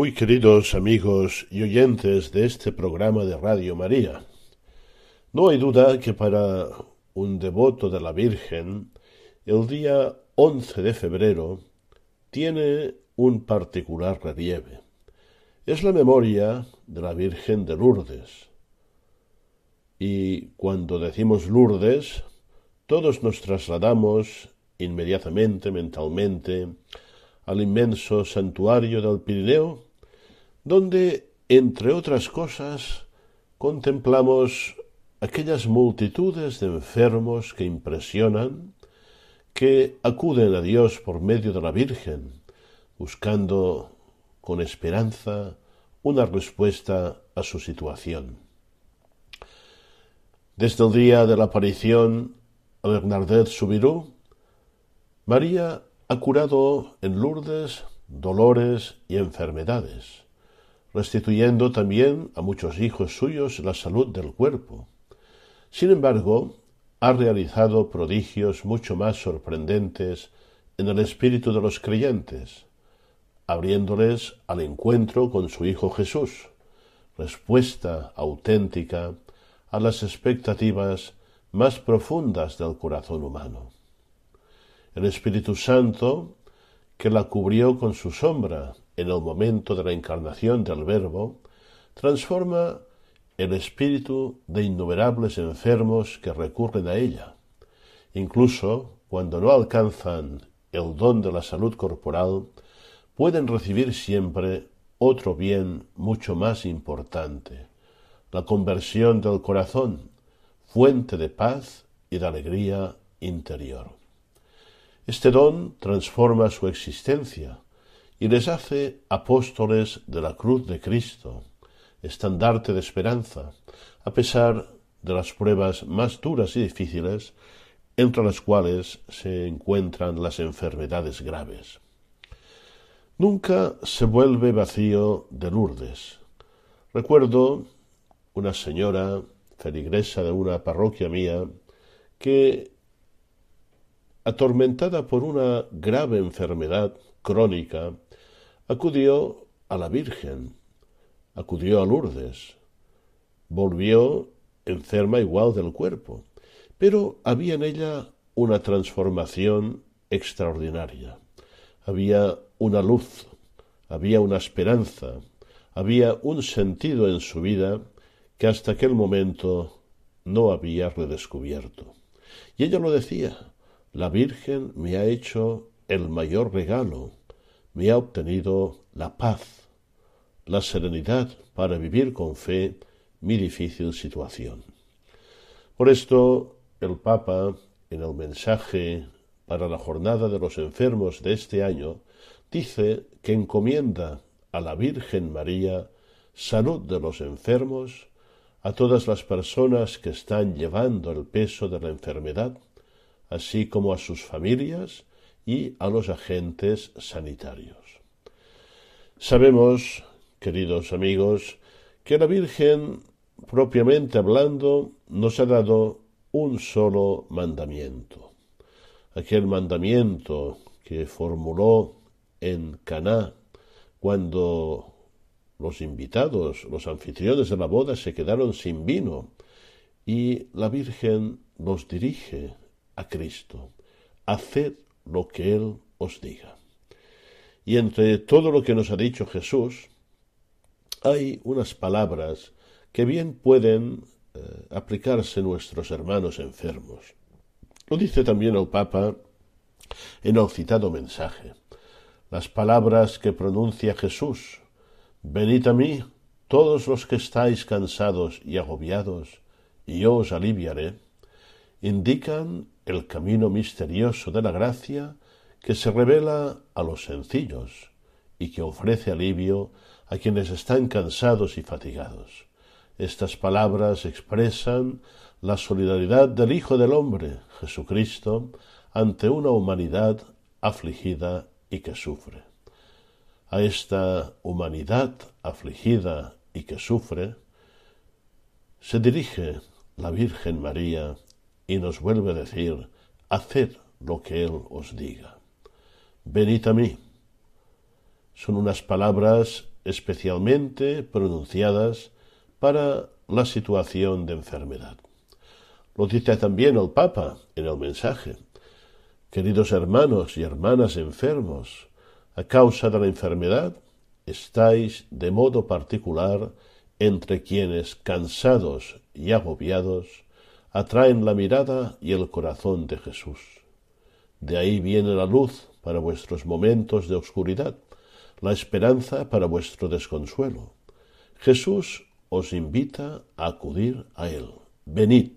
Muy queridos amigos y oyentes de este programa de Radio María, no hay duda que para un devoto de la Virgen, el día 11 de febrero tiene un particular relieve. Es la memoria de la Virgen de Lourdes. Y cuando decimos Lourdes, todos nos trasladamos inmediatamente, mentalmente, al inmenso santuario del Pirineo, donde, entre otras cosas, contemplamos aquellas multitudes de enfermos que impresionan, que acuden a Dios por medio de la Virgen, buscando con esperanza una respuesta a su situación. Desde el día de la aparición a Bernadette Subirú, María ha curado en Lourdes dolores y enfermedades, restituyendo también a muchos hijos suyos la salud del cuerpo. Sin embargo, ha realizado prodigios mucho más sorprendentes en el espíritu de los creyentes, abriéndoles al encuentro con su Hijo Jesús, respuesta auténtica a las expectativas más profundas del corazón humano. El Espíritu Santo, que la cubrió con su sombra en el momento de la encarnación del Verbo, transforma el espíritu de innumerables enfermos que recurren a ella. Incluso cuando no alcanzan el don de la salud corporal, pueden recibir siempre otro bien mucho más importante, la conversión del corazón, fuente de paz y de alegría interior. Este don transforma su existencia y les hace apóstoles de la cruz de Cristo, estandarte de esperanza, a pesar de las pruebas más duras y difíciles, entre las cuales se encuentran las enfermedades graves. Nunca se vuelve vacío de Lourdes. Recuerdo una señora feligresa de una parroquia mía que, atormentada por una grave enfermedad crónica, acudió a la Virgen acudió a Lourdes, volvió enferma igual del cuerpo, pero había en ella una transformación extraordinaria. Había una luz, había una esperanza, había un sentido en su vida que hasta aquel momento no había redescubierto. Y ella lo decía, la Virgen me ha hecho el mayor regalo, me ha obtenido la paz, la serenidad para vivir con fe mi difícil situación. Por esto, el Papa, en el mensaje para la jornada de los enfermos de este año, dice que encomienda a la Virgen María salud de los enfermos, a todas las personas que están llevando el peso de la enfermedad, así como a sus familias y a los agentes sanitarios. Sabemos queridos amigos, que la Virgen, propiamente hablando, nos ha dado un solo mandamiento. Aquel mandamiento que formuló en Caná cuando los invitados, los anfitriones de la boda se quedaron sin vino y la Virgen los dirige a Cristo. Haced lo que Él os diga. Y entre todo lo que nos ha dicho Jesús, hay unas palabras que bien pueden eh, aplicarse nuestros hermanos enfermos. Lo dice también el Papa en el citado mensaje. Las palabras que pronuncia Jesús, venid a mí todos los que estáis cansados y agobiados, y yo os aliviaré, indican el camino misterioso de la gracia que se revela a los sencillos y que ofrece alivio a quienes están cansados y fatigados. Estas palabras expresan la solidaridad del Hijo del Hombre, Jesucristo, ante una humanidad afligida y que sufre. A esta humanidad afligida y que sufre, se dirige la Virgen María y nos vuelve a decir, haced lo que Él os diga. Venid a mí. Son unas palabras especialmente pronunciadas para la situación de enfermedad. Lo dice también el Papa en el mensaje. Queridos hermanos y hermanas enfermos, a causa de la enfermedad, estáis de modo particular entre quienes, cansados y agobiados, atraen la mirada y el corazón de Jesús. De ahí viene la luz para vuestros momentos de oscuridad, la esperanza para vuestro desconsuelo. Jesús os invita a acudir a Él. Venid.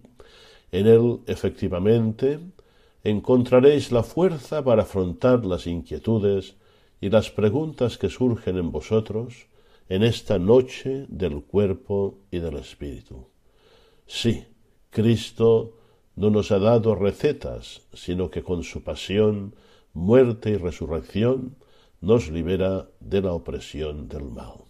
En Él, efectivamente, encontraréis la fuerza para afrontar las inquietudes y las preguntas que surgen en vosotros en esta noche del cuerpo y del espíritu. Sí, Cristo no nos ha dado recetas, sino que con su pasión, muerte y resurrección nos libera de la opresión del mal.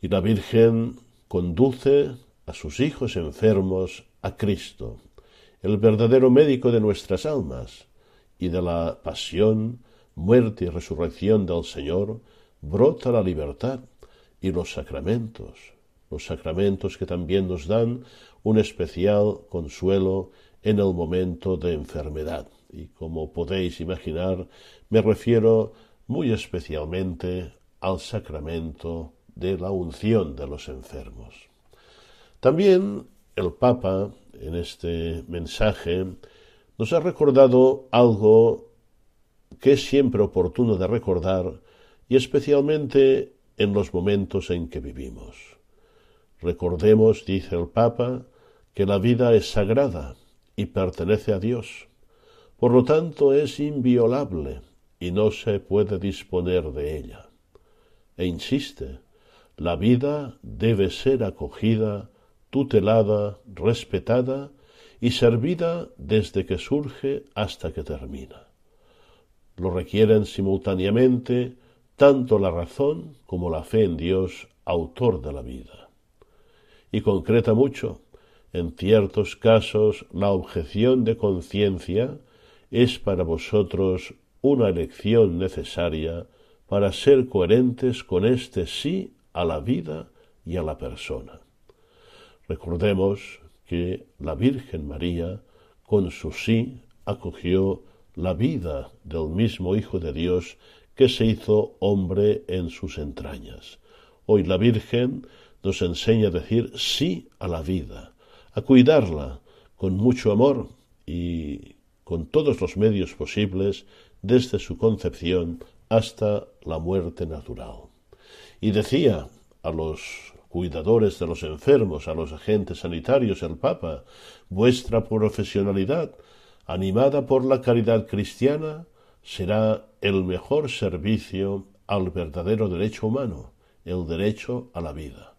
Y la Virgen conduce a sus hijos enfermos a Cristo, el verdadero médico de nuestras almas, y de la pasión, muerte y resurrección del Señor brota la libertad y los sacramentos, los sacramentos que también nos dan un especial consuelo en el momento de enfermedad. Y como podéis imaginar, me refiero muy especialmente al sacramento de la unción de los enfermos. También el Papa, en este mensaje, nos ha recordado algo que es siempre oportuno de recordar y especialmente en los momentos en que vivimos. Recordemos, dice el Papa, que la vida es sagrada y pertenece a Dios. Por lo tanto, es inviolable y no se puede disponer de ella. E insiste, la vida debe ser acogida, tutelada, respetada y servida desde que surge hasta que termina. Lo requieren simultáneamente tanto la razón como la fe en Dios, autor de la vida. Y concreta mucho, en ciertos casos la objeción de conciencia es para vosotros una elección necesaria para ser coherentes con este sí a la vida y a la persona. Recordemos que la Virgen María, con su sí, acogió la vida del mismo Hijo de Dios que se hizo hombre en sus entrañas. Hoy la Virgen nos enseña a decir sí a la vida, a cuidarla con mucho amor y con todos los medios posibles desde su concepción hasta la muerte natural. Y decía a los cuidadores de los enfermos, a los agentes sanitarios, el Papa, vuestra profesionalidad, animada por la caridad cristiana, será el mejor servicio al verdadero derecho humano, el derecho a la vida.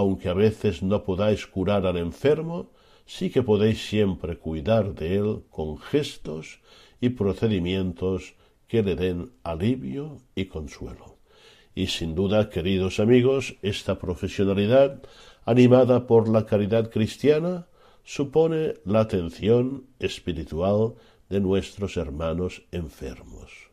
Aunque a veces no podáis curar al enfermo, sí que podéis siempre cuidar de él con gestos y procedimientos que le den alivio y consuelo. Y sin duda, queridos amigos, esta profesionalidad, animada por la caridad cristiana, supone la atención espiritual de nuestros hermanos enfermos.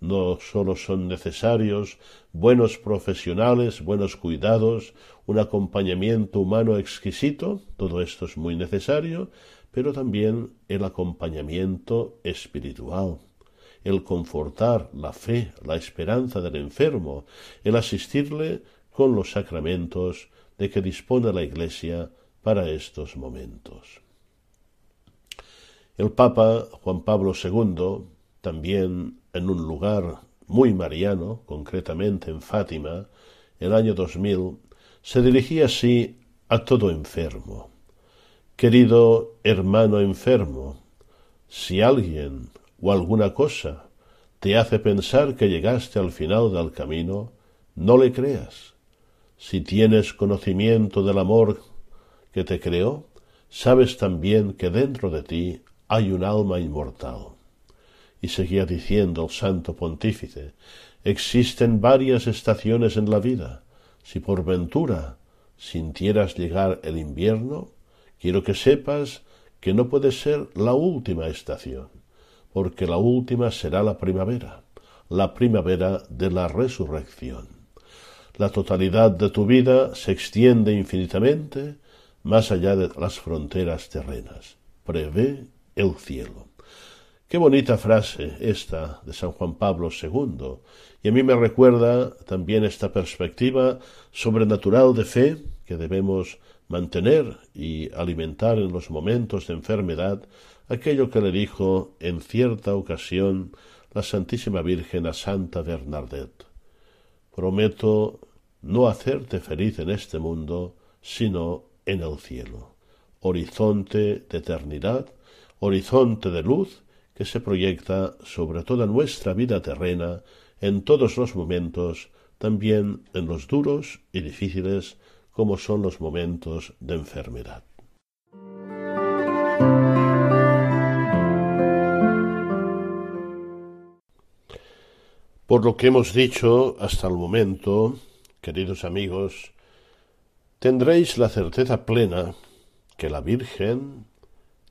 No sólo son necesarios buenos profesionales, buenos cuidados, un acompañamiento humano exquisito, todo esto es muy necesario, pero también el acompañamiento espiritual, el confortar la fe, la esperanza del enfermo, el asistirle con los sacramentos de que dispone la Iglesia para estos momentos. El Papa Juan Pablo II, también en un lugar muy mariano, concretamente en Fátima, el año 2000, se dirigía así a todo enfermo. Querido hermano enfermo, si alguien o alguna cosa te hace pensar que llegaste al final del camino, no le creas. Si tienes conocimiento del amor que te creó, sabes también que dentro de ti hay un alma inmortal. Y seguía diciendo el santo pontífice, existen varias estaciones en la vida. Si por ventura sintieras llegar el invierno, quiero que sepas que no puede ser la última estación porque la última será la primavera, la primavera de la resurrección. La totalidad de tu vida se extiende infinitamente más allá de las fronteras terrenas. Prevé el cielo. Qué bonita frase esta de San Juan Pablo II, y a mí me recuerda también esta perspectiva sobrenatural de fe que debemos mantener y alimentar en los momentos de enfermedad aquello que le dijo en cierta ocasión la Santísima Virgen a Santa Bernadette. Prometo no hacerte feliz en este mundo, sino en el cielo. Horizonte de eternidad, horizonte de luz que se proyecta sobre toda nuestra vida terrena en todos los momentos, también en los duros y difíciles como son los momentos de enfermedad. Por lo que hemos dicho hasta el momento, queridos amigos, tendréis la certeza plena que la Virgen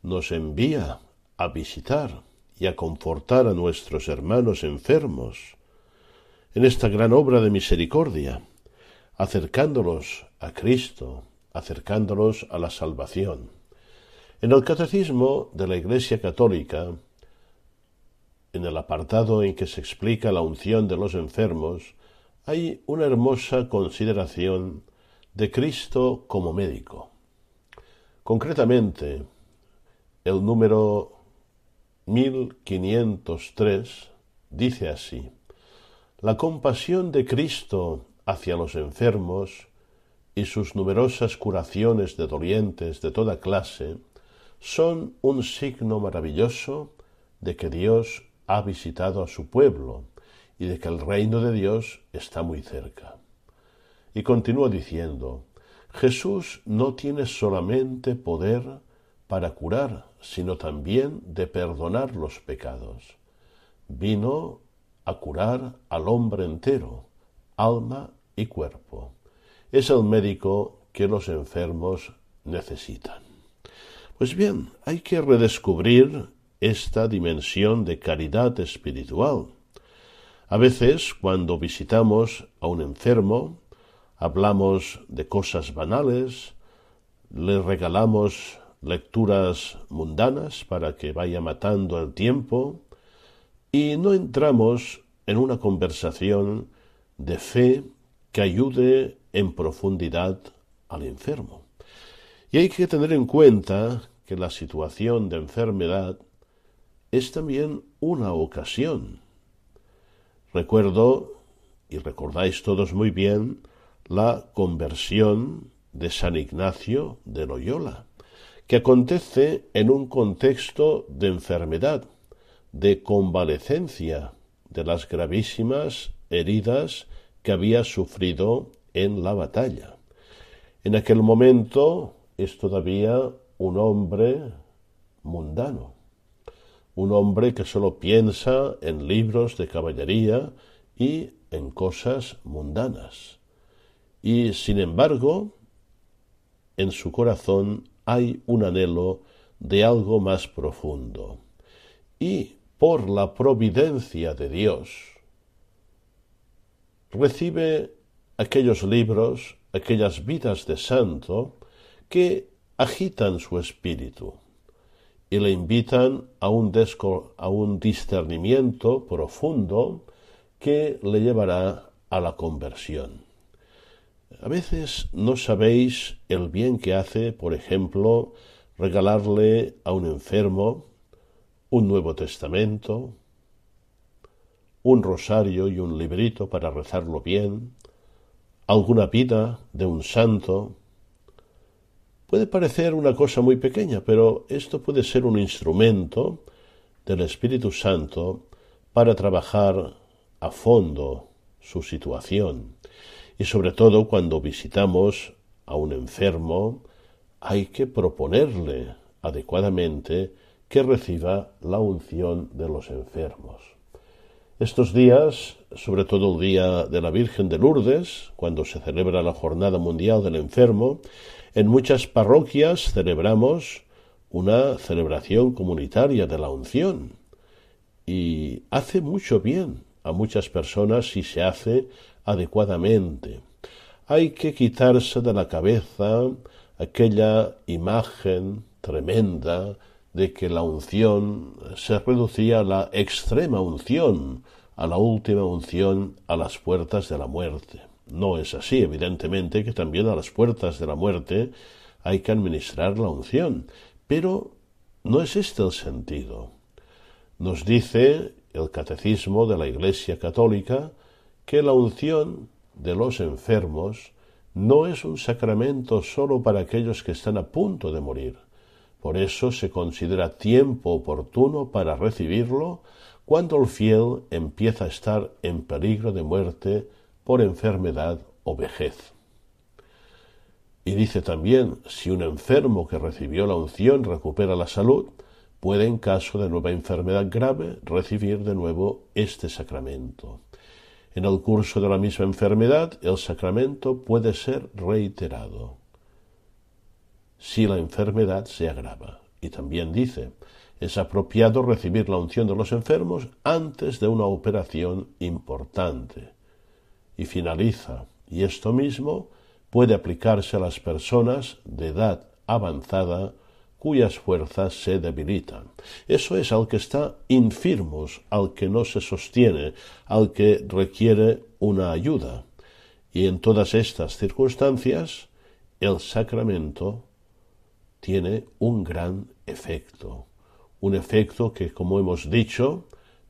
nos envía a visitar y a confortar a nuestros hermanos enfermos en esta gran obra de misericordia, acercándolos a Cristo, acercándolos a la salvación. En el Catecismo de la Iglesia Católica, en el apartado en que se explica la unción de los enfermos, hay una hermosa consideración de Cristo como médico. Concretamente, el número 1503 dice así, La compasión de Cristo hacia los enfermos y sus numerosas curaciones de dolientes de toda clase son un signo maravilloso de que Dios ha visitado a su pueblo y de que el reino de Dios está muy cerca. Y continúa diciendo, Jesús no tiene solamente poder para curar, sino también de perdonar los pecados. Vino a curar al hombre entero, alma y cuerpo. Es el médico que los enfermos necesitan. Pues bien, hay que redescubrir esta dimensión de caridad espiritual. A veces, cuando visitamos a un enfermo, hablamos de cosas banales, le regalamos lecturas mundanas para que vaya matando el tiempo y no entramos en una conversación de fe que ayude en profundidad al enfermo. Y hay que tener en cuenta que la situación de enfermedad es también una ocasión. Recuerdo, y recordáis todos muy bien, la conversión de San Ignacio de Loyola, que acontece en un contexto de enfermedad, de convalecencia de las gravísimas heridas que había sufrido en la batalla. En aquel momento es todavía un hombre mundano un hombre que sólo piensa en libros de caballería y en cosas mundanas. Y sin embargo, en su corazón hay un anhelo de algo más profundo. Y por la providencia de Dios, recibe aquellos libros, aquellas vidas de santo que agitan su espíritu y le invitan a un, a un discernimiento profundo que le llevará a la conversión. A veces no sabéis el bien que hace, por ejemplo, regalarle a un enfermo un Nuevo Testamento, un rosario y un librito para rezarlo bien, alguna vida de un santo. Puede parecer una cosa muy pequeña, pero esto puede ser un instrumento del Espíritu Santo para trabajar a fondo su situación. Y sobre todo cuando visitamos a un enfermo, hay que proponerle adecuadamente que reciba la unción de los enfermos. Estos días, sobre todo el día de la Virgen de Lourdes, cuando se celebra la Jornada Mundial del Enfermo, en muchas parroquias celebramos una celebración comunitaria de la unción. Y hace mucho bien a muchas personas si se hace adecuadamente. Hay que quitarse de la cabeza aquella imagen tremenda de que la unción se reducía a la extrema unción, a la última unción a las puertas de la muerte. No es así, evidentemente que también a las puertas de la muerte hay que administrar la unción, pero no es este el sentido. Nos dice el catecismo de la Iglesia Católica que la unción de los enfermos no es un sacramento sólo para aquellos que están a punto de morir, por eso se considera tiempo oportuno para recibirlo cuando el fiel empieza a estar en peligro de muerte por enfermedad o vejez. Y dice también, si un enfermo que recibió la unción recupera la salud, puede en caso de nueva enfermedad grave recibir de nuevo este sacramento. En el curso de la misma enfermedad, el sacramento puede ser reiterado si la enfermedad se agrava. Y también dice, es apropiado recibir la unción de los enfermos antes de una operación importante. Y finaliza, y esto mismo puede aplicarse a las personas de edad avanzada cuyas fuerzas se debilitan. Eso es al que está infirmos, al que no se sostiene, al que requiere una ayuda. Y en todas estas circunstancias, el sacramento tiene un gran efecto. Un efecto que, como hemos dicho,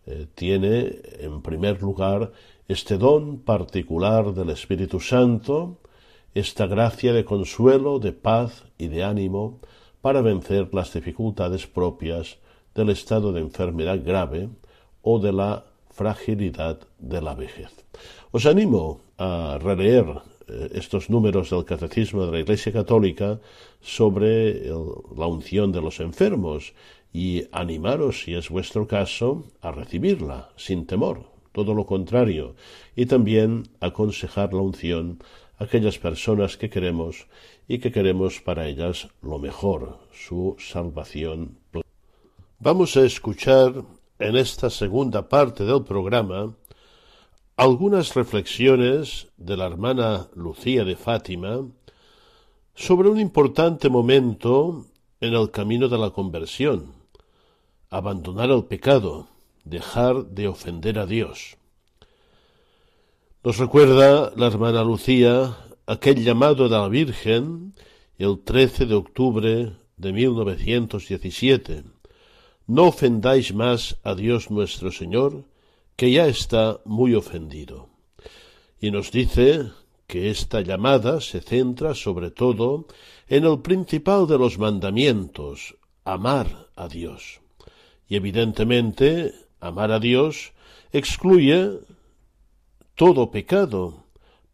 eh, tiene en primer lugar este don particular del Espíritu Santo, esta gracia de consuelo, de paz y de ánimo para vencer las dificultades propias del estado de enfermedad grave o de la fragilidad de la vejez. Os animo a releer eh, estos números del Catecismo de la Iglesia Católica sobre la unción de los enfermos y animaros, si es vuestro caso, a recibirla sin temor, todo lo contrario, y también aconsejar la unción a aquellas personas que queremos y que queremos para ellas lo mejor, su salvación. Vamos a escuchar en esta segunda parte del programa algunas reflexiones de la hermana Lucía de Fátima sobre un importante momento en el camino de la conversión, abandonar el pecado, dejar de ofender a Dios. Nos recuerda la hermana Lucía aquel llamado de la Virgen el 13 de octubre de 1917. No ofendáis más a Dios nuestro Señor, que ya está muy ofendido. Y nos dice que esta llamada se centra sobre todo en el principal de los mandamientos, amar a Dios. Y evidentemente, amar a Dios excluye todo pecado,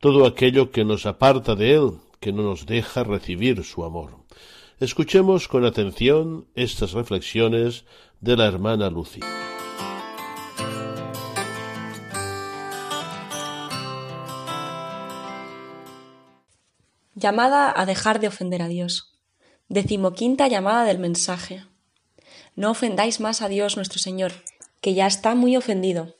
todo aquello que nos aparta de Él, que no nos deja recibir su amor. Escuchemos con atención estas reflexiones de la hermana Lucía. Llamada a dejar de ofender a Dios. Decimoquinta llamada del mensaje. No ofendáis más a Dios nuestro Señor, que ya está muy ofendido,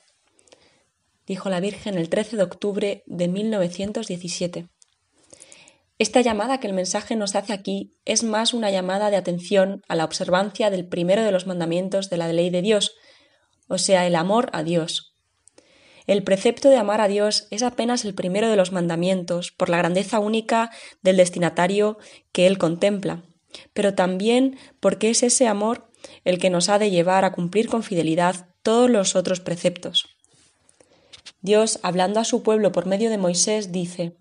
dijo la Virgen el 13 de octubre de 1917. Esta llamada que el mensaje nos hace aquí es más una llamada de atención a la observancia del primero de los mandamientos de la ley de Dios, o sea, el amor a Dios. El precepto de amar a Dios es apenas el primero de los mandamientos, por la grandeza única del destinatario que él contempla, pero también porque es ese amor el que nos ha de llevar a cumplir con fidelidad todos los otros preceptos. Dios, hablando a su pueblo por medio de Moisés, dice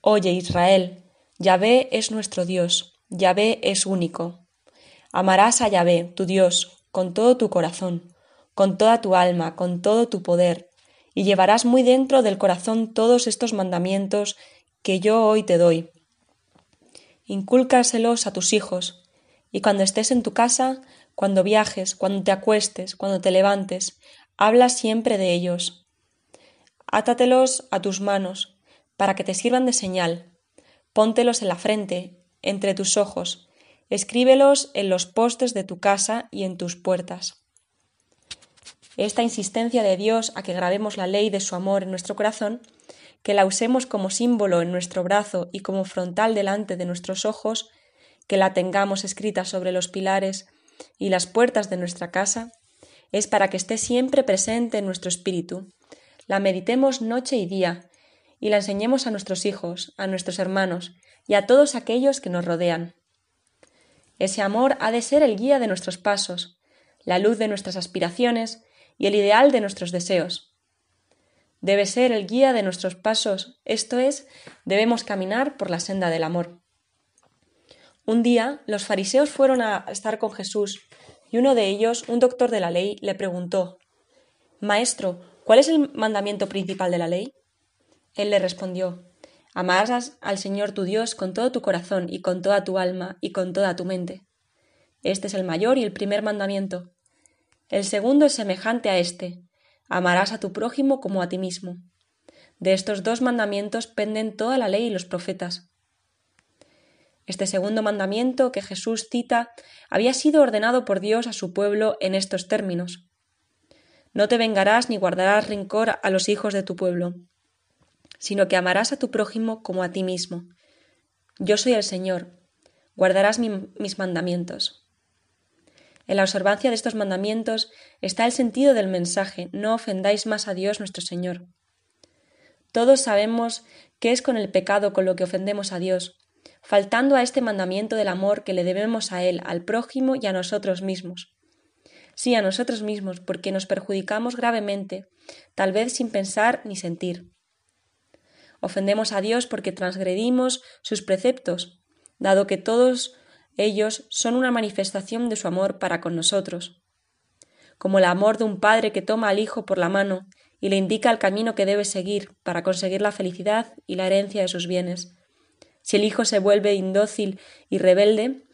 Oye Israel, Yahvé es nuestro Dios, Yahvé es único. Amarás a Yahvé, tu Dios, con todo tu corazón, con toda tu alma, con todo tu poder, y llevarás muy dentro del corazón todos estos mandamientos que yo hoy te doy. Incúlcaselos a tus hijos, y cuando estés en tu casa, cuando viajes, cuando te acuestes, cuando te levantes, habla siempre de ellos. Átatelos a tus manos, para que te sirvan de señal. Póntelos en la frente, entre tus ojos, escríbelos en los postes de tu casa y en tus puertas. Esta insistencia de Dios a que grabemos la ley de su amor en nuestro corazón, que la usemos como símbolo en nuestro brazo y como frontal delante de nuestros ojos, que la tengamos escrita sobre los pilares y las puertas de nuestra casa, es para que esté siempre presente en nuestro espíritu, la meditemos noche y día, y la enseñemos a nuestros hijos, a nuestros hermanos y a todos aquellos que nos rodean. Ese amor ha de ser el guía de nuestros pasos, la luz de nuestras aspiraciones y el ideal de nuestros deseos. Debe ser el guía de nuestros pasos, esto es, debemos caminar por la senda del amor. Un día los fariseos fueron a estar con Jesús y uno de ellos, un doctor de la ley, le preguntó Maestro, ¿cuál es el mandamiento principal de la ley? Él le respondió Amarás al Señor tu Dios con todo tu corazón y con toda tu alma y con toda tu mente. Este es el mayor y el primer mandamiento. El segundo es semejante a este. Amarás a tu prójimo como a ti mismo. De estos dos mandamientos penden toda la ley y los profetas. Este segundo mandamiento que Jesús cita había sido ordenado por Dios a su pueblo en estos términos. No te vengarás ni guardarás rencor a los hijos de tu pueblo, sino que amarás a tu prójimo como a ti mismo. Yo soy el Señor, guardarás mis mandamientos. En la observancia de estos mandamientos está el sentido del mensaje no ofendáis más a Dios nuestro Señor. Todos sabemos qué es con el pecado con lo que ofendemos a Dios, faltando a este mandamiento del amor que le debemos a Él, al prójimo y a nosotros mismos. Sí, a nosotros mismos, porque nos perjudicamos gravemente, tal vez sin pensar ni sentir. Ofendemos a Dios porque transgredimos sus preceptos, dado que todos ellos son una manifestación de su amor para con nosotros, como el amor de un padre que toma al hijo por la mano y le indica el camino que debe seguir para conseguir la felicidad y la herencia de sus bienes. Si el hijo se vuelve indócil y rebelde,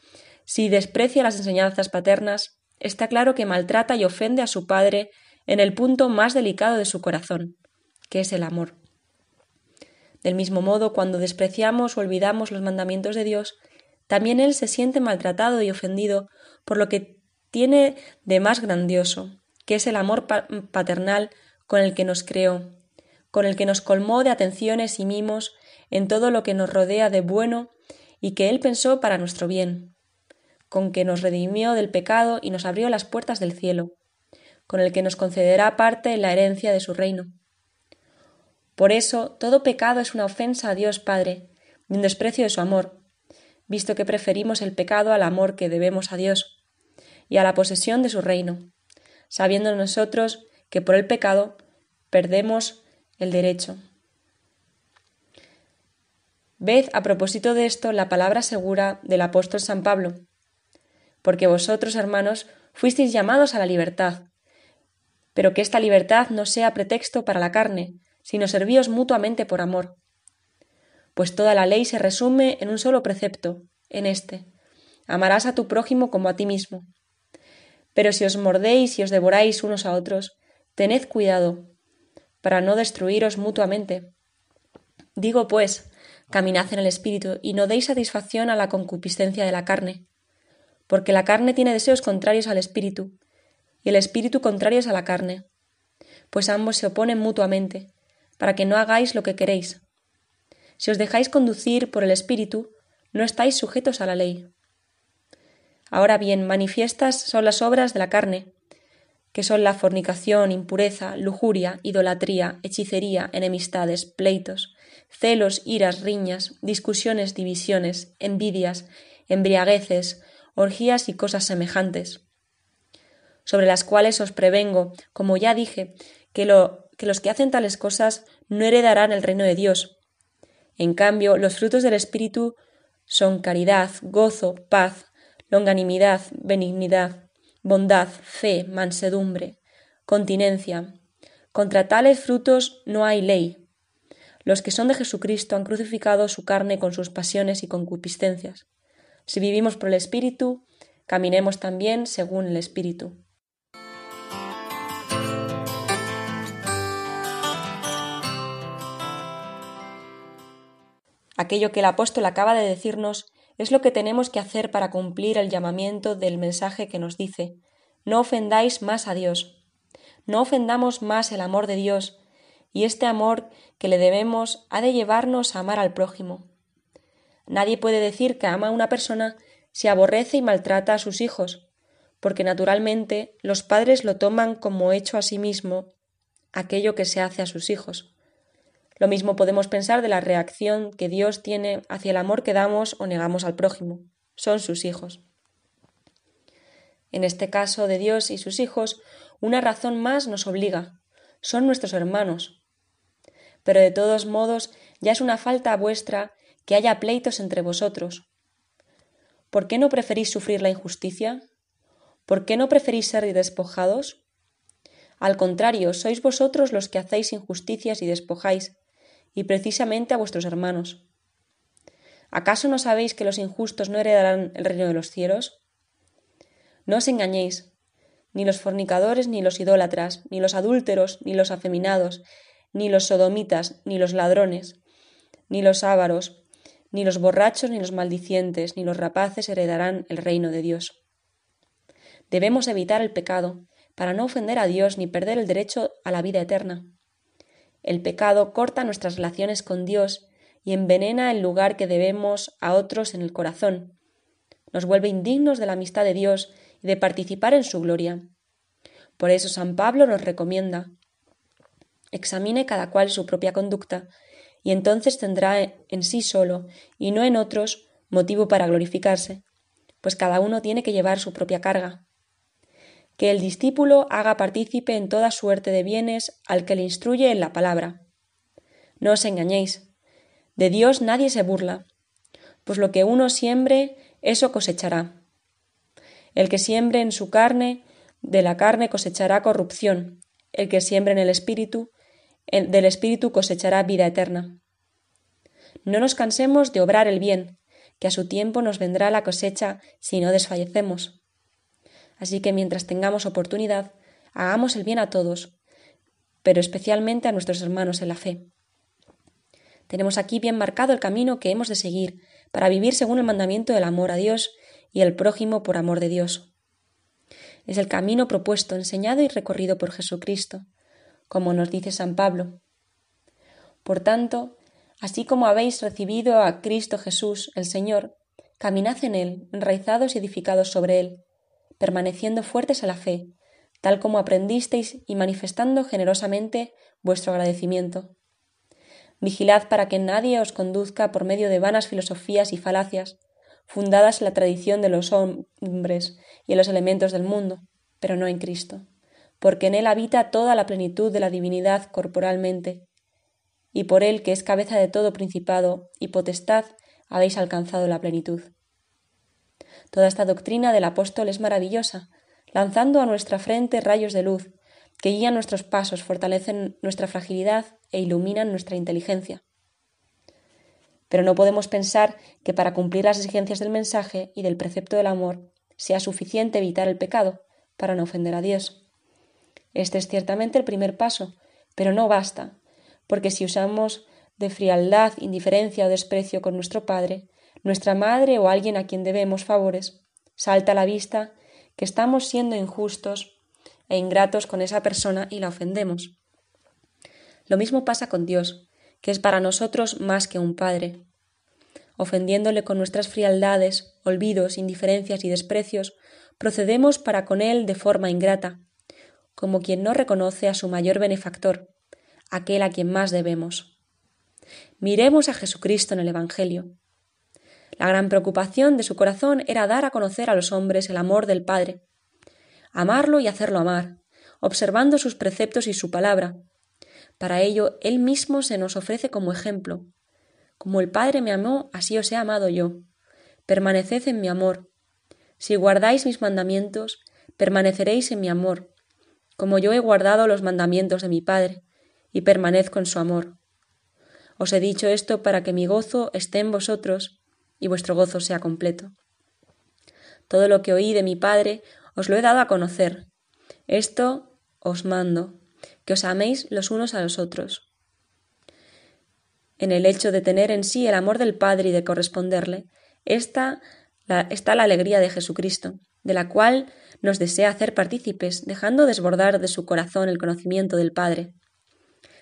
si desprecia las enseñanzas paternas, está claro que maltrata y ofende a su padre en el punto más delicado de su corazón, que es el amor. Del mismo modo, cuando despreciamos o olvidamos los mandamientos de Dios, también él se siente maltratado y ofendido por lo que tiene de más grandioso, que es el amor paternal con el que nos creó, con el que nos colmó de atenciones y mimos en todo lo que nos rodea de bueno y que él pensó para nuestro bien, con que nos redimió del pecado y nos abrió las puertas del cielo, con el que nos concederá parte en la herencia de su reino. Por eso, todo pecado es una ofensa a Dios Padre y un desprecio de su amor, visto que preferimos el pecado al amor que debemos a Dios y a la posesión de su reino, sabiendo nosotros que por el pecado perdemos el derecho. Ved a propósito de esto la palabra segura del apóstol San Pablo, porque vosotros, hermanos, fuisteis llamados a la libertad, pero que esta libertad no sea pretexto para la carne, sino servíos mutuamente por amor pues toda la ley se resume en un solo precepto, en este amarás a tu prójimo como a ti mismo. Pero si os mordéis y os devoráis unos a otros, tened cuidado, para no destruiros mutuamente. Digo, pues, caminad en el espíritu y no deis satisfacción a la concupiscencia de la carne, porque la carne tiene deseos contrarios al espíritu, y el espíritu contrarios a la carne, pues ambos se oponen mutuamente, para que no hagáis lo que queréis. Si os dejáis conducir por el Espíritu, no estáis sujetos a la ley. Ahora bien, manifiestas son las obras de la carne, que son la fornicación, impureza, lujuria, idolatría, hechicería, enemistades, pleitos, celos, iras, riñas, discusiones, divisiones, envidias, embriagueces, orgías y cosas semejantes, sobre las cuales os prevengo, como ya dije, que, lo, que los que hacen tales cosas no heredarán el reino de Dios. En cambio, los frutos del Espíritu son caridad, gozo, paz, longanimidad, benignidad, bondad, fe, mansedumbre, continencia. Contra tales frutos no hay ley. Los que son de Jesucristo han crucificado su carne con sus pasiones y concupiscencias. Si vivimos por el Espíritu, caminemos también según el Espíritu. Aquello que el apóstol acaba de decirnos es lo que tenemos que hacer para cumplir el llamamiento del mensaje que nos dice no ofendáis más a Dios. No ofendamos más el amor de Dios, y este amor que le debemos ha de llevarnos a amar al prójimo. Nadie puede decir que ama a una persona si aborrece y maltrata a sus hijos, porque naturalmente los padres lo toman como hecho a sí mismo aquello que se hace a sus hijos. Lo mismo podemos pensar de la reacción que Dios tiene hacia el amor que damos o negamos al prójimo. Son sus hijos. En este caso de Dios y sus hijos, una razón más nos obliga. Son nuestros hermanos. Pero de todos modos ya es una falta vuestra que haya pleitos entre vosotros. ¿Por qué no preferís sufrir la injusticia? ¿Por qué no preferís ser despojados? Al contrario, sois vosotros los que hacéis injusticias y despojáis, y precisamente a vuestros hermanos. ¿Acaso no sabéis que los injustos no heredarán el reino de los cielos? No os engañéis, ni los fornicadores, ni los idólatras, ni los adúlteros, ni los afeminados, ni los sodomitas, ni los ladrones, ni los ávaros, ni los borrachos, ni los maldicientes, ni los rapaces heredarán el reino de Dios. Debemos evitar el pecado, para no ofender a Dios ni perder el derecho a la vida eterna. El pecado corta nuestras relaciones con Dios y envenena el lugar que debemos a otros en el corazón. Nos vuelve indignos de la amistad de Dios y de participar en su gloria. Por eso San Pablo nos recomienda examine cada cual su propia conducta, y entonces tendrá en sí solo, y no en otros, motivo para glorificarse, pues cada uno tiene que llevar su propia carga que el discípulo haga partícipe en toda suerte de bienes al que le instruye en la palabra. No os engañéis. De Dios nadie se burla, pues lo que uno siembre, eso cosechará. El que siembre en su carne, de la carne cosechará corrupción, el que siembre en el espíritu, del espíritu cosechará vida eterna. No nos cansemos de obrar el bien, que a su tiempo nos vendrá la cosecha si no desfallecemos. Así que mientras tengamos oportunidad, hagamos el bien a todos, pero especialmente a nuestros hermanos en la fe. Tenemos aquí bien marcado el camino que hemos de seguir para vivir según el mandamiento del amor a Dios y el prójimo por amor de Dios. Es el camino propuesto, enseñado y recorrido por Jesucristo, como nos dice San Pablo. Por tanto, así como habéis recibido a Cristo Jesús, el Señor, caminad en él, enraizados y edificados sobre él, permaneciendo fuertes a la fe, tal como aprendisteis y manifestando generosamente vuestro agradecimiento. Vigilad para que nadie os conduzca por medio de vanas filosofías y falacias, fundadas en la tradición de los hombres y en los elementos del mundo, pero no en Cristo, porque en Él habita toda la plenitud de la divinidad corporalmente, y por Él, que es cabeza de todo principado y potestad, habéis alcanzado la plenitud. Toda esta doctrina del apóstol es maravillosa, lanzando a nuestra frente rayos de luz, que guían nuestros pasos, fortalecen nuestra fragilidad e iluminan nuestra inteligencia. Pero no podemos pensar que para cumplir las exigencias del mensaje y del precepto del amor sea suficiente evitar el pecado para no ofender a Dios. Este es ciertamente el primer paso, pero no basta, porque si usamos de frialdad, indiferencia o desprecio con nuestro Padre, nuestra madre o alguien a quien debemos favores, salta a la vista que estamos siendo injustos e ingratos con esa persona y la ofendemos. Lo mismo pasa con Dios, que es para nosotros más que un Padre. Ofendiéndole con nuestras frialdades, olvidos, indiferencias y desprecios, procedemos para con Él de forma ingrata, como quien no reconoce a su mayor benefactor, aquel a quien más debemos. Miremos a Jesucristo en el Evangelio. La gran preocupación de su corazón era dar a conocer a los hombres el amor del Padre, amarlo y hacerlo amar, observando sus preceptos y su palabra. Para ello, Él mismo se nos ofrece como ejemplo. Como el Padre me amó, así os he amado yo. Permaneced en mi amor. Si guardáis mis mandamientos, permaneceréis en mi amor, como yo he guardado los mandamientos de mi Padre, y permanezco en su amor. Os he dicho esto para que mi gozo esté en vosotros y vuestro gozo sea completo. Todo lo que oí de mi Padre os lo he dado a conocer. Esto os mando, que os améis los unos a los otros. En el hecho de tener en sí el amor del Padre y de corresponderle, está la, está la alegría de Jesucristo, de la cual nos desea hacer partícipes, dejando desbordar de su corazón el conocimiento del Padre.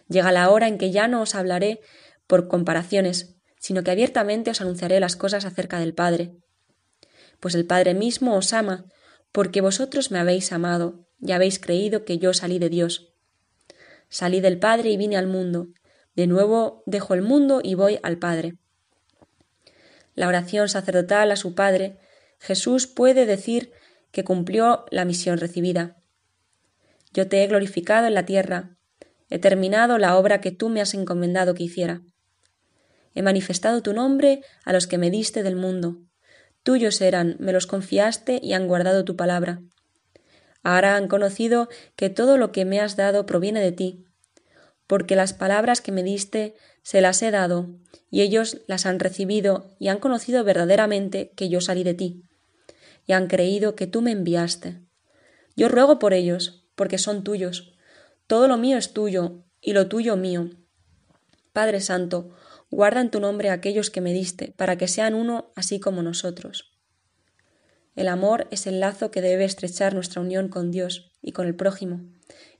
Llega la hora en que ya no os hablaré por comparaciones, sino que abiertamente os anunciaré las cosas acerca del Padre. Pues el Padre mismo os ama, porque vosotros me habéis amado y habéis creído que yo salí de Dios. Salí del Padre y vine al mundo. De nuevo dejo el mundo y voy al Padre. La oración sacerdotal a su Padre, Jesús puede decir que cumplió la misión recibida. Yo te he glorificado en la tierra, he terminado la obra que tú me has encomendado que hiciera. He manifestado tu nombre a los que me diste del mundo. Tuyos eran, me los confiaste y han guardado tu palabra. Ahora han conocido que todo lo que me has dado proviene de ti, porque las palabras que me diste se las he dado, y ellos las han recibido y han conocido verdaderamente que yo salí de ti, y han creído que tú me enviaste. Yo ruego por ellos, porque son tuyos. Todo lo mío es tuyo, y lo tuyo mío. Padre Santo, guarda en tu nombre a aquellos que me diste, para que sean uno así como nosotros. El amor es el lazo que debe estrechar nuestra unión con Dios y con el prójimo,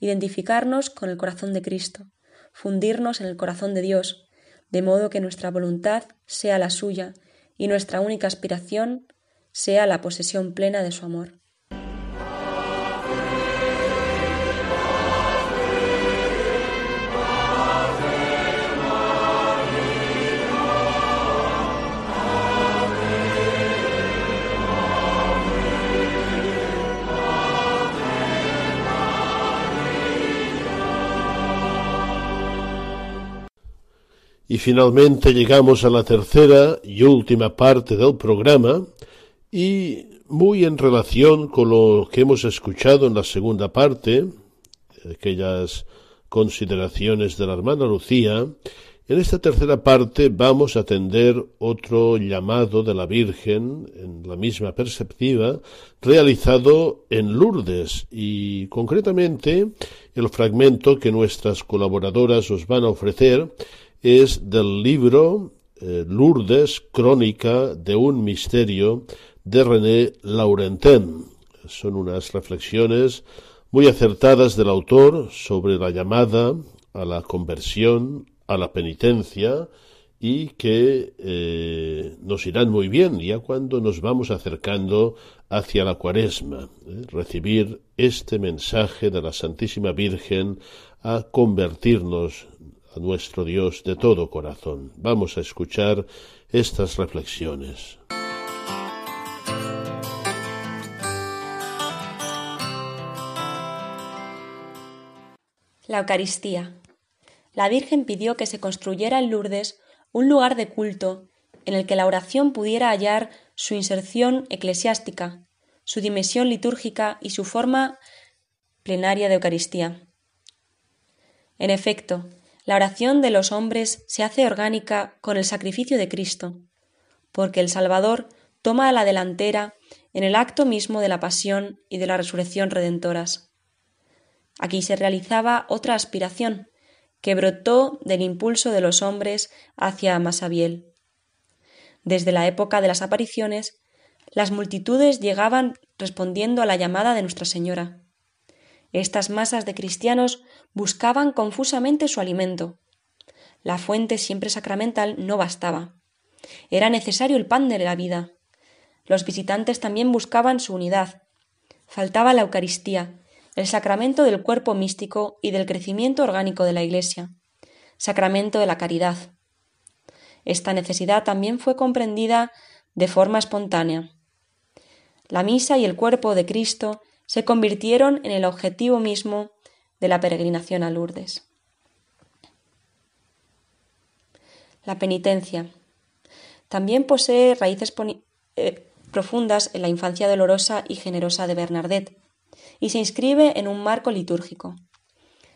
identificarnos con el corazón de Cristo, fundirnos en el corazón de Dios, de modo que nuestra voluntad sea la suya y nuestra única aspiración sea la posesión plena de su amor. Y finalmente llegamos a la tercera y última parte del programa y muy en relación con lo que hemos escuchado en la segunda parte, aquellas consideraciones de la hermana Lucía, en esta tercera parte vamos a atender otro llamado de la Virgen en la misma perspectiva realizado en Lourdes y concretamente el fragmento que nuestras colaboradoras os van a ofrecer es del libro eh, Lourdes, Crónica de un Misterio de René Laurentin. Son unas reflexiones muy acertadas del autor sobre la llamada a la conversión, a la penitencia, y que eh, nos irán muy bien ya cuando nos vamos acercando hacia la cuaresma, ¿eh? recibir este mensaje de la Santísima Virgen a convertirnos nuestro Dios de todo corazón. Vamos a escuchar estas reflexiones. La Eucaristía. La Virgen pidió que se construyera en Lourdes un lugar de culto en el que la oración pudiera hallar su inserción eclesiástica, su dimensión litúrgica y su forma plenaria de Eucaristía. En efecto, la oración de los hombres se hace orgánica con el sacrificio de Cristo, porque el Salvador toma la delantera en el acto mismo de la pasión y de la resurrección redentoras. Aquí se realizaba otra aspiración, que brotó del impulso de los hombres hacia Masabiel. Desde la época de las apariciones, las multitudes llegaban respondiendo a la llamada de Nuestra Señora. Estas masas de cristianos buscaban confusamente su alimento. La fuente siempre sacramental no bastaba. Era necesario el pan de la vida. Los visitantes también buscaban su unidad. Faltaba la Eucaristía, el sacramento del cuerpo místico y del crecimiento orgánico de la Iglesia, sacramento de la caridad. Esta necesidad también fue comprendida de forma espontánea. La misa y el cuerpo de Cristo se convirtieron en el objetivo mismo de la peregrinación a Lourdes. La penitencia. También posee raíces eh, profundas en la infancia dolorosa y generosa de Bernadette, y se inscribe en un marco litúrgico.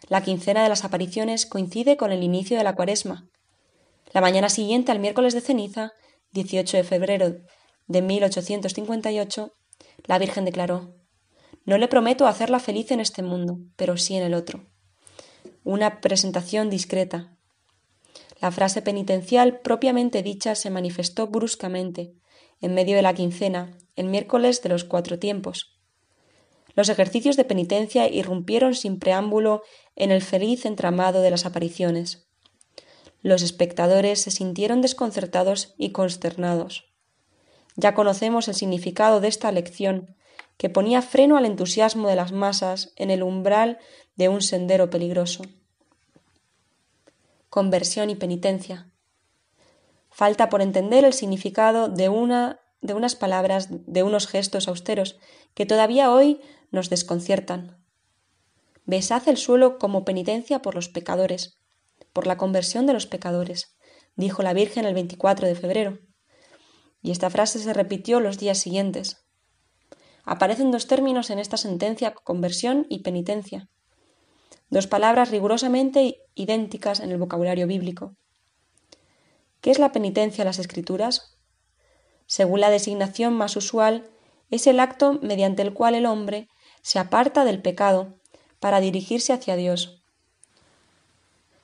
La quincena de las apariciones coincide con el inicio de la cuaresma. La mañana siguiente al miércoles de ceniza, 18 de febrero de 1858, la Virgen declaró No le prometo hacerla feliz en este mundo, pero sí en el otro. Una presentación discreta. La frase penitencial propiamente dicha se manifestó bruscamente, en medio de la quincena, el miércoles de los cuatro tiempos. Los ejercicios de penitencia irrumpieron sin preámbulo en el feliz entramado de las apariciones. Los espectadores se sintieron desconcertados y consternados. Ya conocemos el significado de esta lección, que ponía freno al entusiasmo de las masas en el umbral de un sendero peligroso. Conversión y penitencia. Falta por entender el significado de una de unas palabras, de unos gestos austeros, que todavía hoy nos desconciertan. Besad el suelo como penitencia por los pecadores, por la conversión de los pecadores, dijo la Virgen el 24 de febrero. Y esta frase se repitió los días siguientes. Aparecen dos términos en esta sentencia, conversión y penitencia, dos palabras rigurosamente idénticas en el vocabulario bíblico. ¿Qué es la penitencia en las Escrituras? Según la designación más usual, es el acto mediante el cual el hombre se aparta del pecado para dirigirse hacia Dios.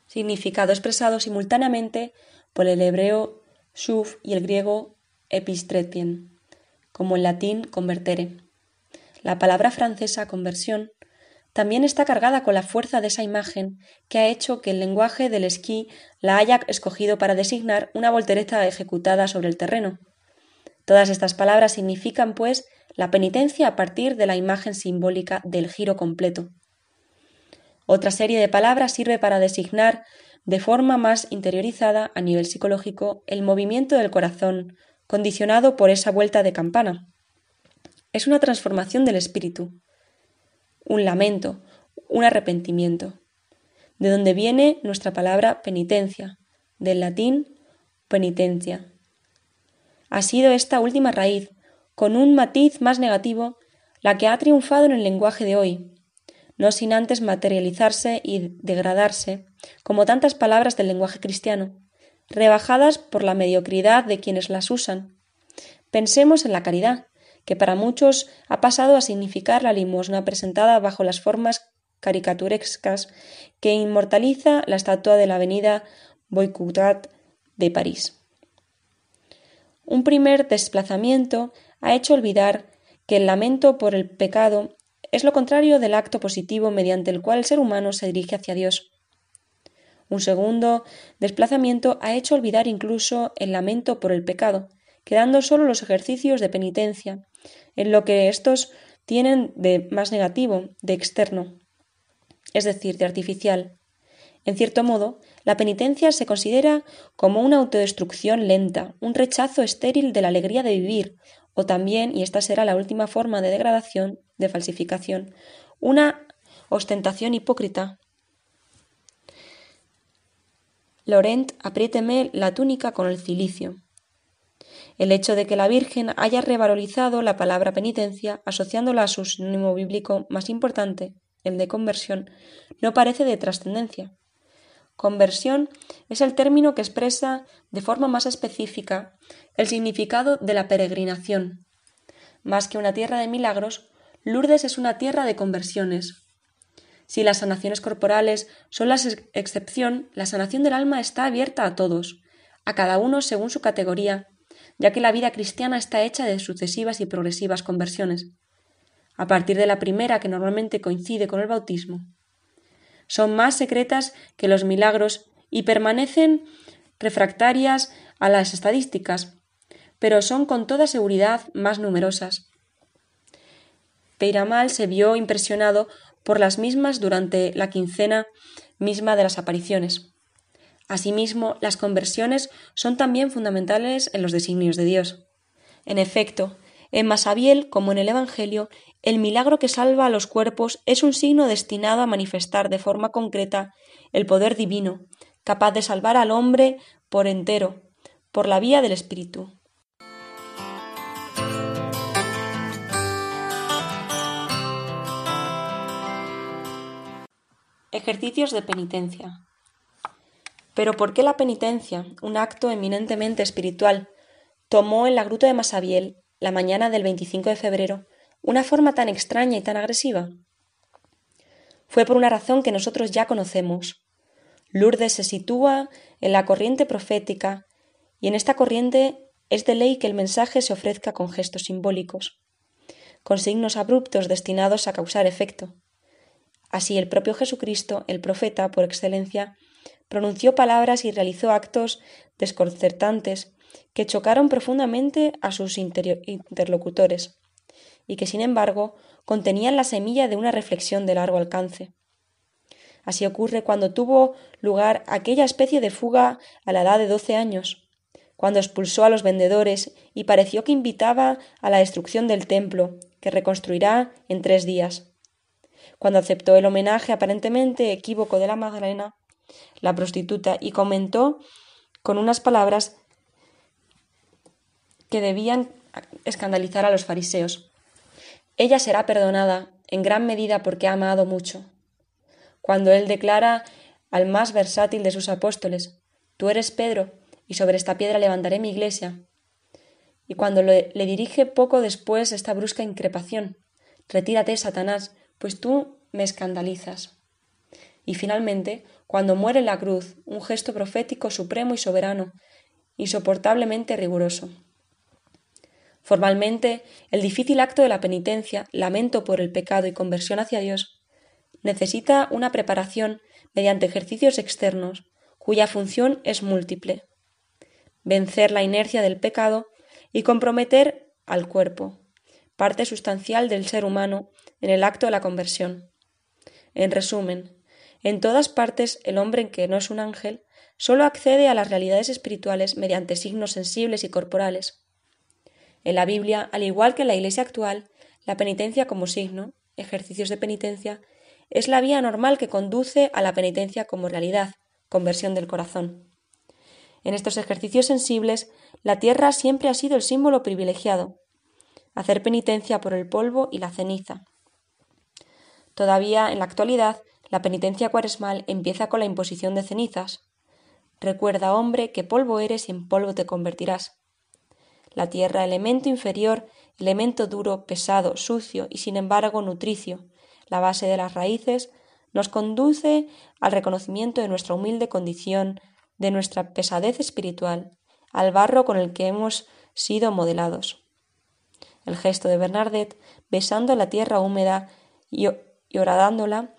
Significado expresado simultáneamente por el hebreo shuf y el griego epistretien, como el latín convertere. La palabra francesa conversión también está cargada con la fuerza de esa imagen que ha hecho que el lenguaje del esquí la haya escogido para designar una voltereta ejecutada sobre el terreno. Todas estas palabras significan, pues, la penitencia a partir de la imagen simbólica del giro completo. Otra serie de palabras sirve para designar de forma más interiorizada a nivel psicológico el movimiento del corazón, condicionado por esa vuelta de campana. Es una transformación del espíritu, un lamento, un arrepentimiento, de donde viene nuestra palabra penitencia, del latín penitencia. Ha sido esta última raíz, con un matiz más negativo, la que ha triunfado en el lenguaje de hoy, no sin antes materializarse y degradarse, como tantas palabras del lenguaje cristiano, rebajadas por la mediocridad de quienes las usan. Pensemos en la caridad, que para muchos ha pasado a significar la limosna presentada bajo las formas caricaturescas que inmortaliza la estatua de la avenida Boycoutat de París. Un primer desplazamiento ha hecho olvidar que el lamento por el pecado es lo contrario del acto positivo mediante el cual el ser humano se dirige hacia Dios. Un segundo desplazamiento ha hecho olvidar incluso el lamento por el pecado, quedando solo los ejercicios de penitencia, en lo que éstos tienen de más negativo, de externo, es decir, de artificial. En cierto modo, la penitencia se considera como una autodestrucción lenta, un rechazo estéril de la alegría de vivir, o también, y esta será la última forma de degradación, de falsificación, una ostentación hipócrita. Laurent, apriéteme la túnica con el cilicio. El hecho de que la Virgen haya revalorizado la palabra penitencia, asociándola a su sinónimo bíblico más importante, el de conversión, no parece de trascendencia. Conversión es el término que expresa de forma más específica el significado de la peregrinación. Más que una tierra de milagros, Lourdes es una tierra de conversiones. Si las sanaciones corporales son la excepción, la sanación del alma está abierta a todos, a cada uno según su categoría, ya que la vida cristiana está hecha de sucesivas y progresivas conversiones, a partir de la primera que normalmente coincide con el bautismo son más secretas que los milagros y permanecen refractarias a las estadísticas, pero son con toda seguridad más numerosas. Peiramal se vio impresionado por las mismas durante la quincena misma de las apariciones. Asimismo, las conversiones son también fundamentales en los designios de Dios. En efecto, en Masabiel, como en el Evangelio, el milagro que salva a los cuerpos es un signo destinado a manifestar de forma concreta el poder divino, capaz de salvar al hombre por entero, por la vía del Espíritu. Ejercicios de penitencia. Pero ¿por qué la penitencia, un acto eminentemente espiritual, tomó en la gruta de Masabiel, la mañana del 25 de febrero, una forma tan extraña y tan agresiva? Fue por una razón que nosotros ya conocemos. Lourdes se sitúa en la corriente profética, y en esta corriente es de ley que el mensaje se ofrezca con gestos simbólicos, con signos abruptos destinados a causar efecto. Así el propio Jesucristo, el profeta por excelencia, pronunció palabras y realizó actos desconcertantes que chocaron profundamente a sus interlocutores y que, sin embargo, contenían la semilla de una reflexión de largo alcance. Así ocurre cuando tuvo lugar aquella especie de fuga a la edad de doce años, cuando expulsó a los vendedores y pareció que invitaba a la destrucción del templo, que reconstruirá en tres días. Cuando aceptó el homenaje aparentemente equívoco de la Magdalena, la prostituta, y comentó con unas palabras que debían escandalizar a los fariseos. Ella será perdonada en gran medida porque ha amado mucho. Cuando él declara al más versátil de sus apóstoles, Tú eres Pedro, y sobre esta piedra levantaré mi iglesia. Y cuando le, dirige poco después esta brusca increpación, Retírate, Satanás, pues tú me escandalizas. Y finalmente, cuando muere en la cruz, un gesto profético supremo y soberano, insoportablemente riguroso. Formalmente, el difícil acto de la penitencia, lamento por el pecado y conversión hacia Dios, necesita una preparación mediante ejercicios externos, cuya función es múltiple. Vencer la inercia del pecado y comprometer al cuerpo, parte sustancial del ser humano en el acto de la conversión. En resumen, en todas partes el hombre que no es un ángel sólo accede a las realidades espirituales mediante signos sensibles y corporales, en la Biblia, al igual que en la Iglesia actual, la penitencia como signo, ejercicios de penitencia, es la vía normal que conduce a la penitencia como realidad, conversión del corazón. En estos ejercicios sensibles, la tierra siempre ha sido el símbolo privilegiado, hacer penitencia por el polvo y la ceniza. Todavía en la actualidad, la penitencia cuaresmal empieza con la imposición de cenizas. Recuerda, hombre, que polvo eres y en polvo te convertirás la tierra elemento inferior, elemento duro, pesado, sucio y sin embargo nutricio, la base de las raíces, nos conduce al reconocimiento de nuestra humilde condición, de nuestra pesadez espiritual, al barro con el que hemos sido modelados. El gesto de Bernardet, besando la tierra húmeda y, horadándola,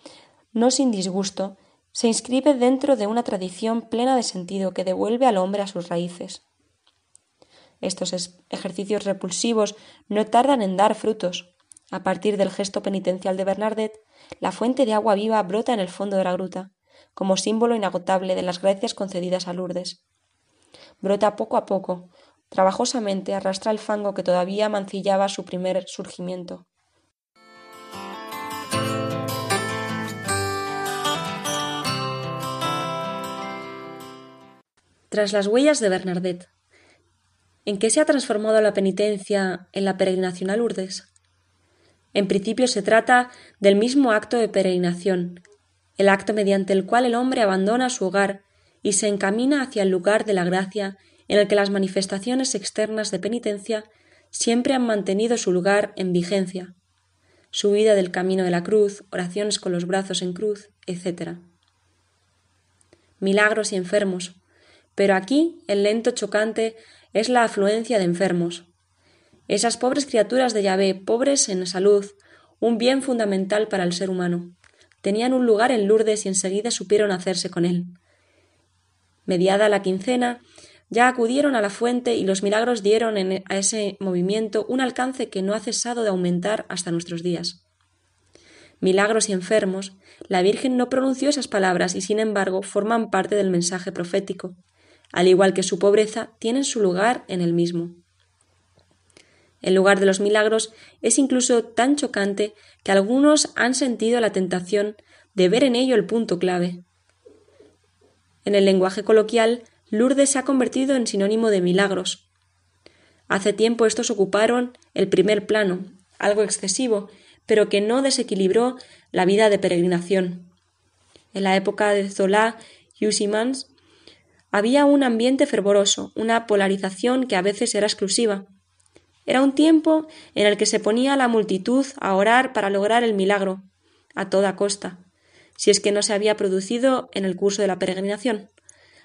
no sin disgusto, se inscribe dentro de una tradición plena de sentido que devuelve al hombre a sus raíces. Estos ejercicios repulsivos no tardan en dar frutos. A partir del gesto penitencial de Bernardet, la fuente de agua viva brota en el fondo de la gruta, como símbolo inagotable de las gracias concedidas a Lourdes. Brota poco a poco, trabajosamente arrastra el fango que todavía mancillaba su primer surgimiento. Tras las huellas de Bernardet, ¿En qué se ha transformado la penitencia en la peregrinación a Lourdes? En principio se trata del mismo acto de peregrinación, el acto mediante el cual el hombre abandona su hogar y se encamina hacia el lugar de la gracia en el que las manifestaciones externas de penitencia siempre han mantenido su lugar en vigencia, su del camino de la cruz, oraciones con los brazos en cruz, etc. Milagros y enfermos, pero aquí el lento chocante es la afluencia de enfermos. Esas pobres criaturas de Yahvé, pobres en salud, un bien fundamental para el ser humano, tenían un lugar en Lourdes y enseguida supieron hacerse con él. Mediada la quincena, ya acudieron a la fuente y los milagros dieron a ese movimiento un alcance que no ha cesado de aumentar hasta nuestros días. milagros y enfermos, la Virgen no pronunció esas palabras y sin embargo forman parte del mensaje profético. Al igual que su pobreza, tienen su lugar en el mismo. El lugar de los milagros es incluso tan chocante que algunos han sentido la tentación de ver en ello el punto clave. En el lenguaje coloquial, Lourdes se ha convertido en sinónimo de milagros. Hace tiempo estos ocuparon el primer plano, algo excesivo, pero que no desequilibró la vida de peregrinación. En la época de Zola y Usimans había un ambiente fervoroso, una polarización que a veces era exclusiva. Era un tiempo en el que se ponía la multitud a orar para lograr el milagro, a toda costa, si es que no se había producido en el curso de la peregrinación,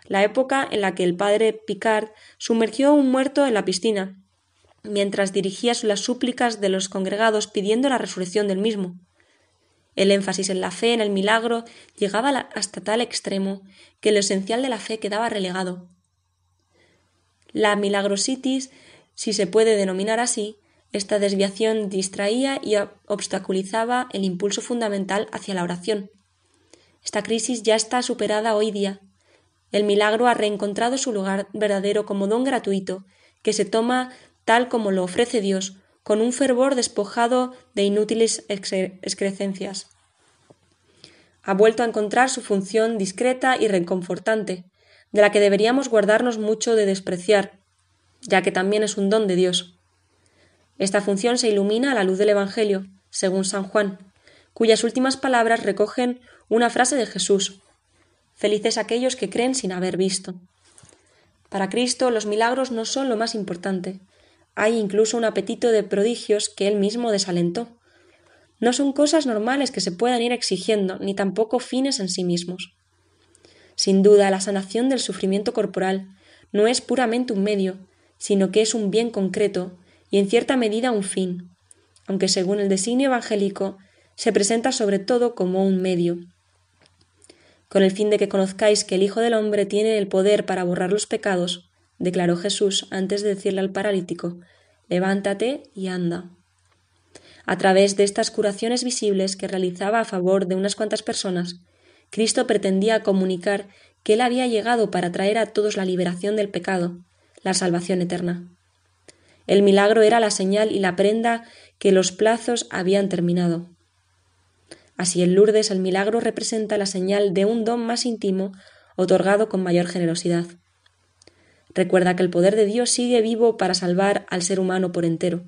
la época en la que el padre Picard sumergió a un muerto en la piscina, mientras dirigía las súplicas de los congregados pidiendo la resurrección del mismo. El énfasis en la fe, en el milagro, llegaba hasta tal extremo que lo esencial de la fe quedaba relegado. La milagrositis, si se puede denominar así, esta desviación distraía y obstaculizaba el impulso fundamental hacia la oración. Esta crisis ya está superada hoy día. El milagro ha reencontrado su lugar verdadero como don gratuito, que se toma tal como lo ofrece Dios, con un fervor despojado de inútiles excrecencias. Ha vuelto a encontrar su función discreta y reconfortante, de la que deberíamos guardarnos mucho de despreciar, ya que también es un don de Dios. Esta función se ilumina a la luz del Evangelio, según San Juan, cuyas últimas palabras recogen una frase de Jesús Felices aquellos que creen sin haber visto. Para Cristo los milagros no son lo más importante, hay incluso un apetito de prodigios que él mismo desalentó. No son cosas normales que se puedan ir exigiendo, ni tampoco fines en sí mismos. Sin duda, la sanación del sufrimiento corporal no es puramente un medio, sino que es un bien concreto y en cierta medida un fin, aunque según el designio evangélico se presenta sobre todo como un medio. Con el fin de que conozcáis que el Hijo del Hombre tiene el poder para borrar los pecados, declaró Jesús antes de decirle al paralítico Levántate y anda. A través de estas curaciones visibles que realizaba a favor de unas cuantas personas, Cristo pretendía comunicar que Él había llegado para traer a todos la liberación del pecado, la salvación eterna. El milagro era la señal y la prenda que los plazos habían terminado. Así en Lourdes el milagro representa la señal de un don más íntimo otorgado con mayor generosidad. Recuerda que el poder de Dios sigue vivo para salvar al ser humano por entero.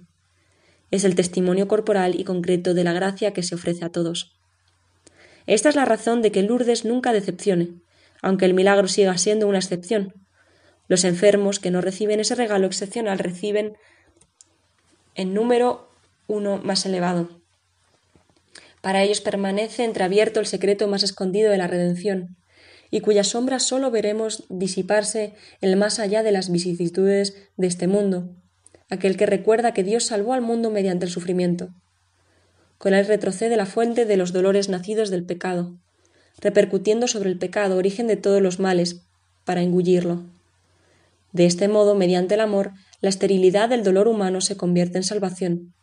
Es el testimonio corporal y concreto de la gracia que se ofrece a todos. Esta es la razón de que Lourdes nunca decepcione, aunque el milagro siga siendo una excepción. Los enfermos que no reciben ese regalo excepcional reciben en número uno más elevado. Para ellos permanece entreabierto el secreto más escondido de la redención, y cuya sombra sólo veremos disiparse en el más allá de las vicisitudes de este mundo, aquel que recuerda que Dios salvó al mundo mediante el sufrimiento. Con él retrocede la fuente de los dolores nacidos del pecado, repercutiendo sobre el pecado, origen de todos los males, para engullirlo. De este modo, mediante el amor, la esterilidad del dolor humano se convierte en salvación.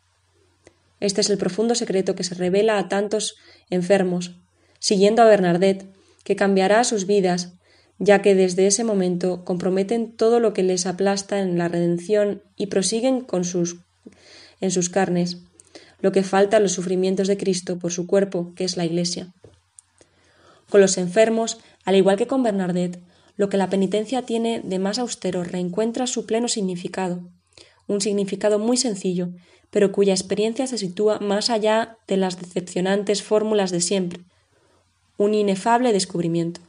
Este es el profundo secreto que se revela a tantos enfermos. Siguiendo a Bernadette, que cambiará sus vidas, ya que desde ese momento comprometen todo lo que les aplasta en la redención y prosiguen con sus, en sus carnes, lo que falta los sufrimientos de Cristo por su cuerpo, que es la Iglesia. Con los enfermos, al igual que con Bernadette, lo que la penitencia tiene de más austero reencuentra su pleno significado, un significado muy sencillo, pero cuya experiencia se sitúa más allá de las decepcionantes fórmulas de siempre, un inefable descubrimiento.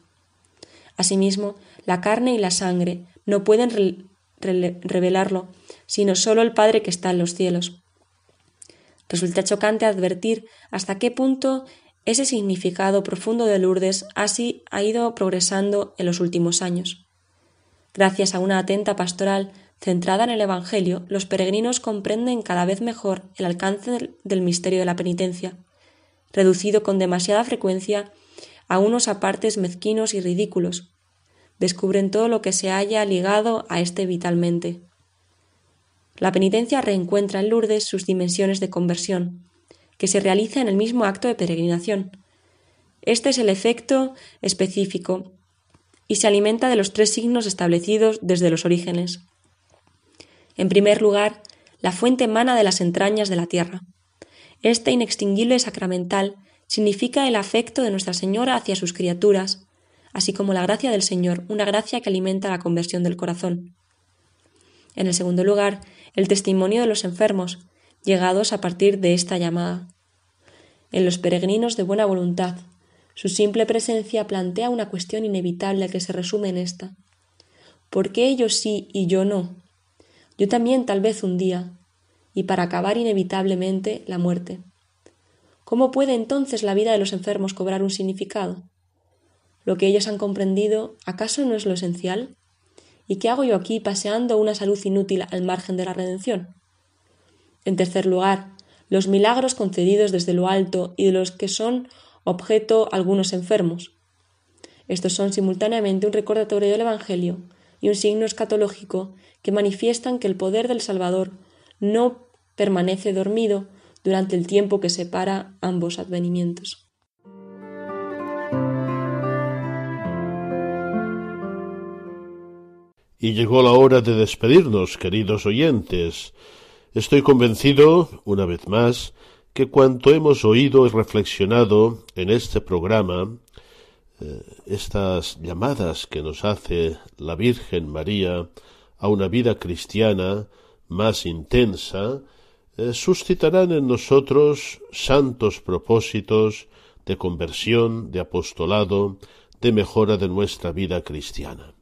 Asimismo, la carne y la sangre no pueden revelarlo, sino sólo el Padre que está en los cielos. Resulta chocante advertir hasta qué punto ese significado profundo de Lourdes así ha ido progresando en los últimos años. Gracias a una atenta pastoral centrada en el Evangelio, los peregrinos comprenden cada vez mejor el alcance del misterio de la penitencia, reducido con demasiada frecuencia a unos apartes mezquinos y ridículos. Descubren todo lo que se haya ligado a este vitalmente. La penitencia reencuentra en Lourdes sus dimensiones de conversión. que se realiza en el mismo acto de peregrinación. Este es el efecto específico y se alimenta de los tres signos establecidos desde los orígenes. En primer lugar, la fuente emana de las entrañas de la tierra. Este inextinguible sacramental significa el afecto de Nuestra Señora hacia sus criaturas, así como la gracia del Señor, una gracia que alimenta la conversión del corazón. En el segundo lugar, el testimonio de los enfermos, llegados a partir de esta llamada. En los peregrinos de buena voluntad, su simple presencia plantea una cuestión inevitable que se resume en esta. ¿Por qué ellos sí y yo no? Yo también tal vez un día, y para acabar inevitablemente la muerte. ¿Cómo puede entonces la vida de los enfermos cobrar un significado? ¿Lo que ellos han comprendido acaso no es lo esencial? ¿Y qué hago yo aquí paseando una salud inútil al margen de la redención? En tercer lugar, los milagros concedidos desde lo alto y de los que son objeto algunos enfermos. Estos son simultáneamente un recordatorio del Evangelio y un signo escatológico que manifiestan que el poder del Salvador no permanece dormido durante el tiempo que separa ambos advenimientos. Y llegó la hora de despedirnos, queridos oyentes. Estoy convencido, una vez más, que cuanto hemos oído y reflexionado en este programa, eh, estas llamadas que nos hace la Virgen María a una vida cristiana más intensa, suscitarán en nosotros santos propósitos de conversión, de apostolado, de mejora de nuestra vida cristiana.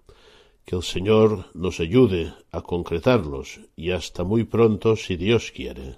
Que el Señor nos ayude a concretarlos y hasta muy pronto si Dios quiere.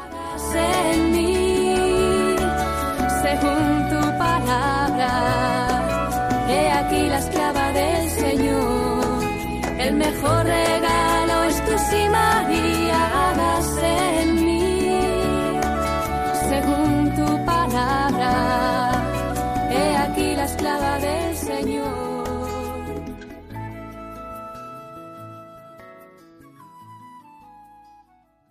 Mejor regalo es tu sí, María.